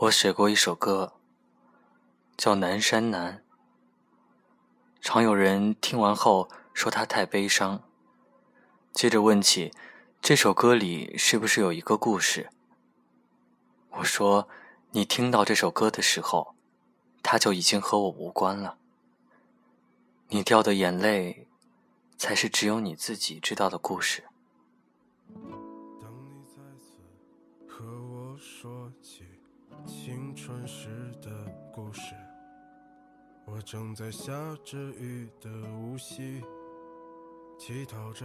我写过一首歌，叫《南山南》。常有人听完后说它太悲伤，接着问起这首歌里是不是有一个故事。我说，你听到这首歌的时候，它就已经和我无关了。你掉的眼泪，才是只有你自己知道的故事。我正在下着雨的无锡，乞讨着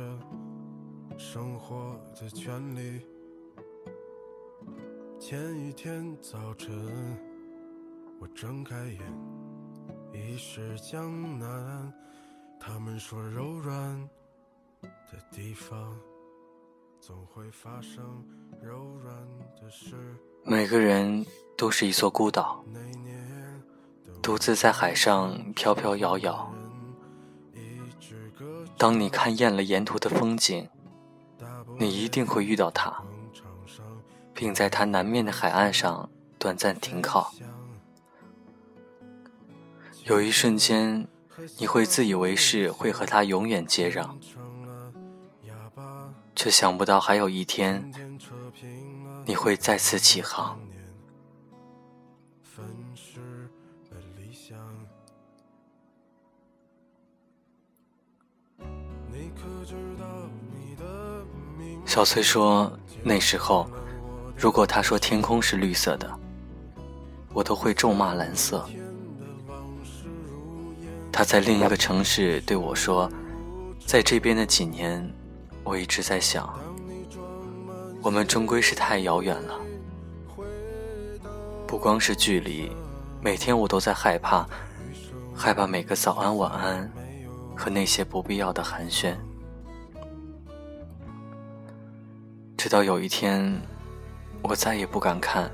生活的权利。前一天早晨，我睁开眼，已是江南。他们说柔软的地方，总会发生柔软的事。每个人都是一座孤岛，独自在海上飘飘摇摇。当你看厌了沿途的风景，你一定会遇到他，并在他南面的海岸上短暂停靠。有一瞬间，你会自以为是，会和他永远接壤，却想不到还有一天。你会再次起航。小崔说：“那时候，如果他说天空是绿色的，我都会咒骂蓝色。”他在另一个城市对我说：“在这边的几年，我一直在想。”我们终归是太遥远了，不光是距离，每天我都在害怕，害怕每个早安晚安和那些不必要的寒暄。直到有一天，我再也不敢看，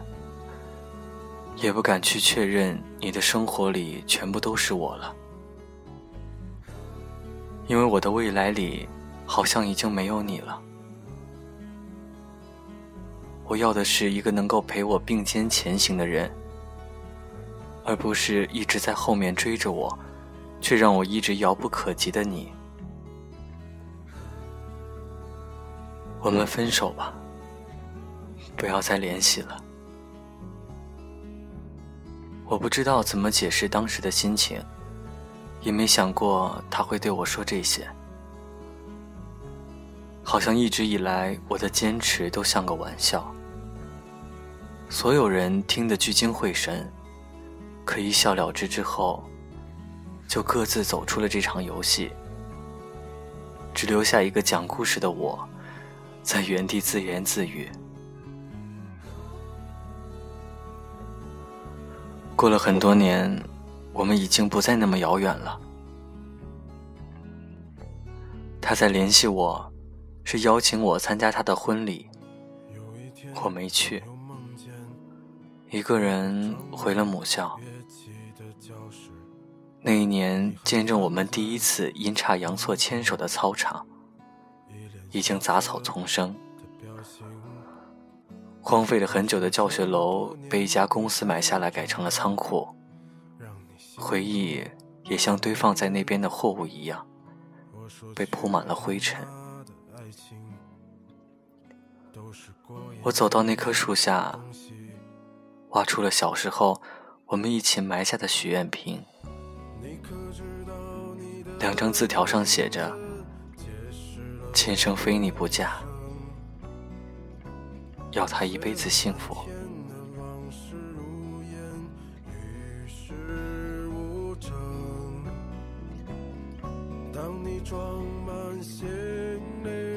也不敢去确认你的生活里全部都是我了，因为我的未来里好像已经没有你了。我要的是一个能够陪我并肩前行的人，而不是一直在后面追着我，却让我一直遥不可及的你。我们分手吧，不要再联系了。我不知道怎么解释当时的心情，也没想过他会对我说这些。好像一直以来我的坚持都像个玩笑。所有人听得聚精会神，可一笑了之之后，就各自走出了这场游戏，只留下一个讲故事的我，在原地自言自语。过了很多年，我们已经不再那么遥远了。他在联系我，是邀请我参加他的婚礼，我没去。一个人回了母校。那一年，见证我们第一次阴差阳错牵手的操场，已经杂草丛生。荒废了很久的教学楼被一家公司买下来，改成了仓库。回忆也像堆放在那边的货物一样，被铺满了灰尘。我走到那棵树下。挖出了小时候我们一起埋下的许愿瓶，两张字条上写着：“今生非你不嫁，要他一辈子幸福。当你装满行李。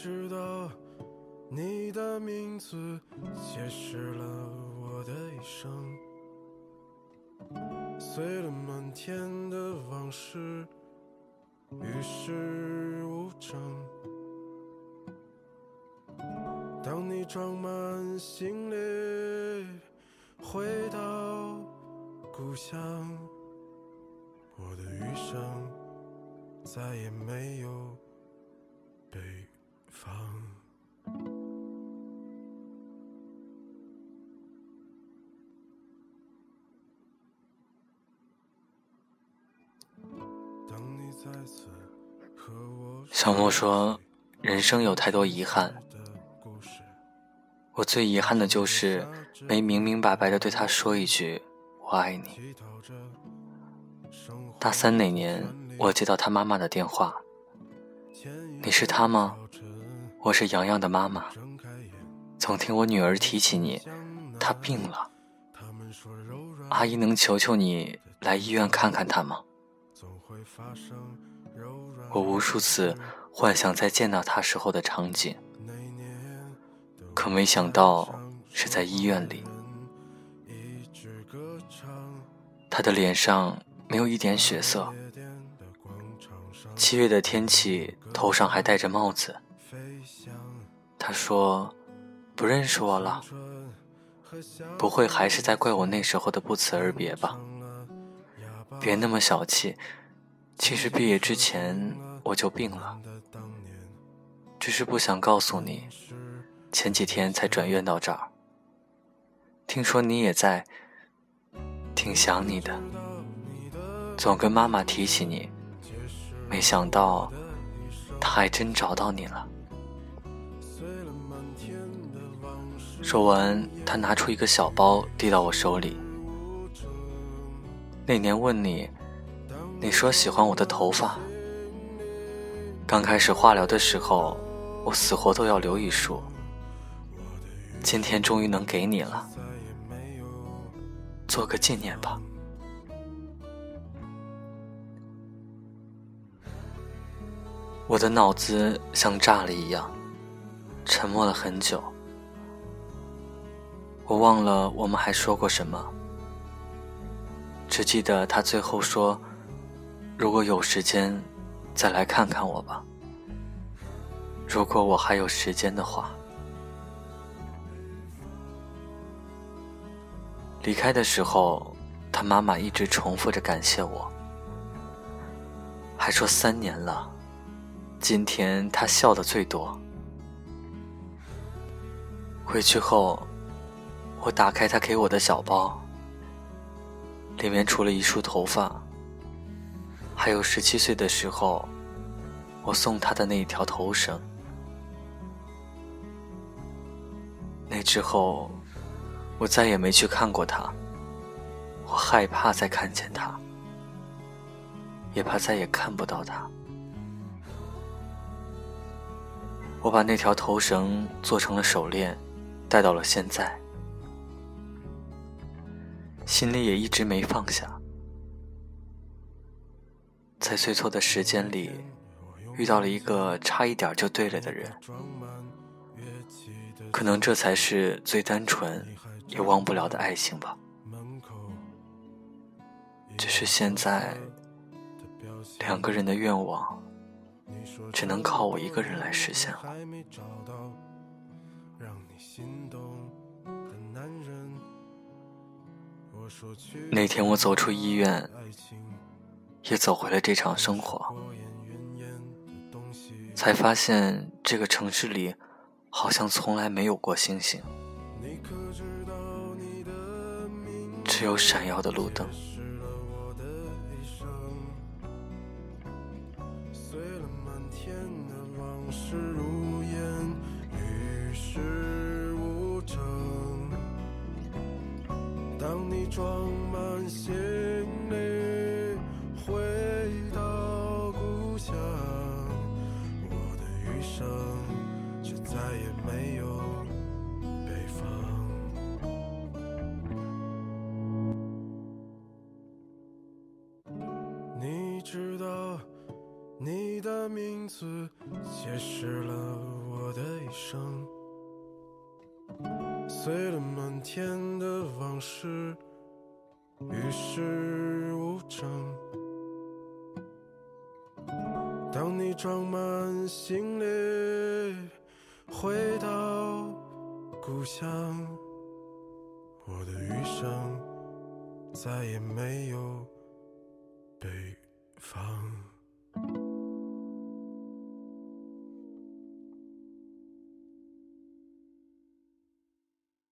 知道你的名字解释了我的一生，碎了满天的往事，与世无争。当你装满行李。回到故乡，我的余生再也没有北小莫说：“人生有太多遗憾，我最遗憾的就是没明明白白的对他说一句‘我爱你。大三那年，我接到他妈妈的电话，你是他吗？我是洋洋的妈妈，总听我女儿提起你，她病了，阿姨能求求你来医院看看她吗？我无数次幻想再见到她时候的场景，可没想到是在医院里，她的脸上没有一点血色，七月的天气，头上还戴着帽子。他，说：“不认识我了，不会还是在怪我那时候的不辞而别吧？别那么小气，其实毕业之前我就病了，只是不想告诉你，前几天才转院到这儿。听说你也在，挺想你的，总跟妈妈提起你，没想到一生她还真找到你了。”说完，他拿出一个小包递到我手里。那年问你，你说喜欢我的头发。刚开始化疗的时候，我死活都要留一束。今天终于能给你了，做个纪念吧。我的脑子像炸了一样，沉默了很久。我忘了我们还说过什么，只记得他最后说：“如果有时间，再来看看我吧。如果我还有时间的话。”离开的时候，他妈妈一直重复着感谢我，还说三年了，今天他笑的最多。回去后，我打开他给我的小包，里面除了一束头发，还有十七岁的时候我送他的那一条头绳。那之后，我再也没去看过他。我害怕再看见他，也怕再也看不到他。我把那条头绳做成了手链，戴到了现在，心里也一直没放下。在最错的时间里，遇到了一个差一点就对了的人，可能这才是最单纯也忘不了的爱情吧。只是现在两个人的愿望，只能靠我一个人来实现了。那天我走出医院，也走回了这场生活，才发现这个城市里好像从来没有过星星，只有闪耀的路灯。装满行李回到故乡，我的余生却再也没有北方。你知道，你的名字解释了我的一生，碎了满天的往事，与世无争。当你装满行李回到故乡，我的余生再也没有北方。